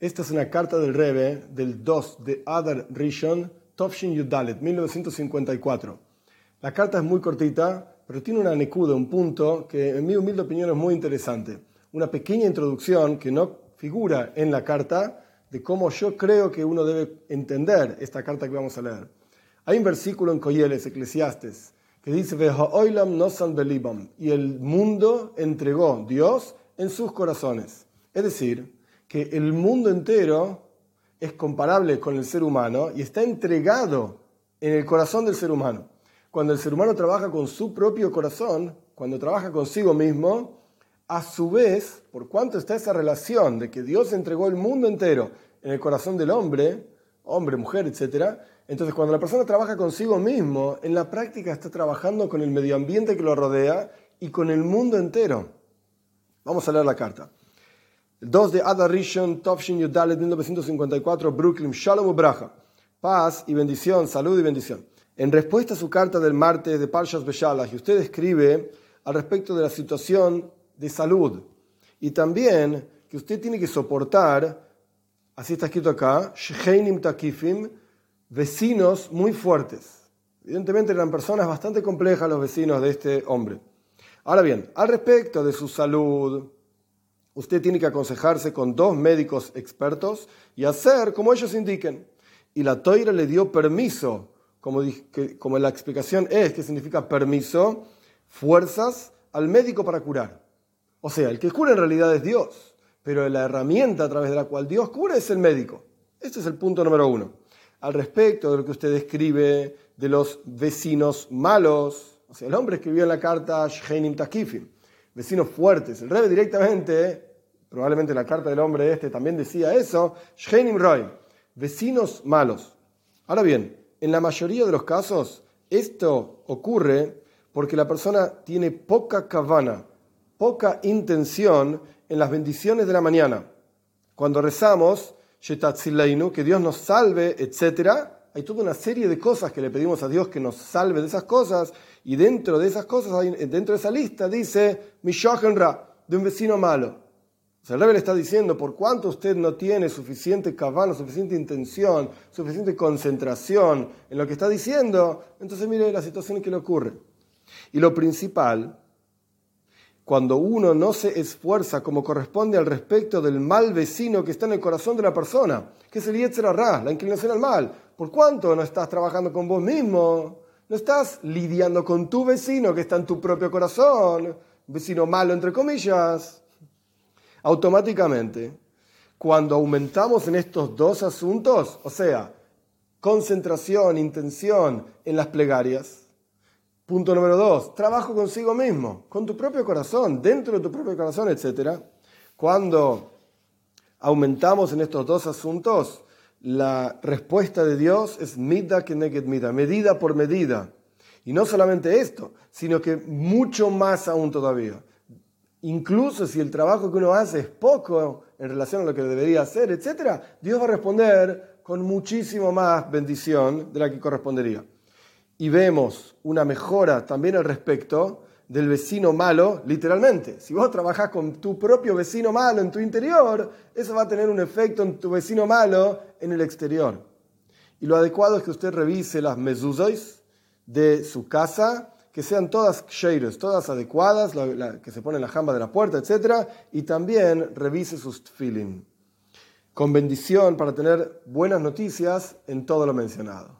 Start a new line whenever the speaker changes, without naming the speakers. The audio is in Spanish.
Esta es una carta del Rebe del 2 de Adar Rishon, Tovshin Yudalet, 1954. La carta es muy cortita, pero tiene una nekuda, un punto que en mi humilde opinión es muy interesante. Una pequeña introducción que no figura en la carta de cómo yo creo que uno debe entender esta carta que vamos a leer. Hay un versículo en Coyeles, Eclesiastes, que dice, y el mundo entregó Dios en sus corazones. Es decir, que el mundo entero es comparable con el ser humano y está entregado en el corazón del ser humano. Cuando el ser humano trabaja con su propio corazón, cuando trabaja consigo mismo, a su vez, por cuanto está esa relación de que Dios entregó el mundo entero en el corazón del hombre, hombre, mujer, etc., entonces cuando la persona trabaja consigo mismo, en la práctica está trabajando con el medio ambiente que lo rodea y con el mundo entero. Vamos a leer la carta. 2 de Adar Rishon, Tovshin Yudalet, 1954, Brooklyn, Shalom Ubraja. Paz y bendición, salud y bendición. En respuesta a su carta del martes de Parshas Beshalach, usted escribe al respecto de la situación de salud y también que usted tiene que soportar, así está escrito acá, Shecheinim Takifim, vecinos muy fuertes. Evidentemente eran personas bastante complejas los vecinos de este hombre. Ahora bien, al respecto de su salud, usted tiene que aconsejarse con dos médicos expertos y hacer como ellos indiquen. Y la toira le dio permiso, como, la explicación es, que significa permiso, fuerzas al médico para curar. O sea, el que cura en realidad es Dios, pero la herramienta a través de la cual Dios cura es el médico. Este es el punto número uno. Al respecto de lo que usted escribe de los vecinos malos, o sea, el hombre escribió en la carta Sheinim Takifim, vecinos fuertes. El rey directamente, probablemente en la carta del hombre este también decía eso, Sheinim Roy, vecinos malos. Ahora bien, en la mayoría de los casos, esto ocurre porque la persona tiene poca kavana, poca intención en las bendiciones de la mañana. Cuando rezamos, que Dios nos salve, etc., hay toda una serie de cosas que le pedimos a Dios que nos salve de esas cosas, y dentro de esas cosas, dentro de esa lista dice, Mishohenra, de un vecino malo. O sea, el rey le está diciendo, por cuanto usted no tiene suficiente cabana, suficiente intención, suficiente concentración en lo que está diciendo, entonces mire la situación que le ocurre. Y lo principal, cuando uno no se esfuerza como corresponde al respecto del mal vecino que está en el corazón de la persona, que es el Yetzerará, la inclinación al mal, ¿por cuánto no estás trabajando con vos mismo? No estás lidiando con tu vecino que está en tu propio corazón, vecino malo entre comillas. Automáticamente, cuando aumentamos en estos dos asuntos, o sea, concentración, intención en las plegarias, punto número dos, trabajo consigo mismo, con tu propio corazón, dentro de tu propio corazón, etc. Cuando aumentamos en estos dos asuntos, la respuesta de Dios es mida que mida, medida por medida. Y no solamente esto, sino que mucho más aún todavía. Incluso si el trabajo que uno hace es poco en relación a lo que debería hacer, etc., Dios va a responder con muchísimo más bendición de la que correspondería. Y vemos una mejora también al respecto del vecino malo, literalmente. Si vos trabajás con tu propio vecino malo en tu interior, eso va a tener un efecto en tu vecino malo en el exterior. Y lo adecuado es que usted revise las mezuzos de su casa, que sean todas sheiros, todas adecuadas, que se pone en la jamba de la puerta, etc. Y también revise sus feeling con bendición para tener buenas noticias en todo lo mencionado.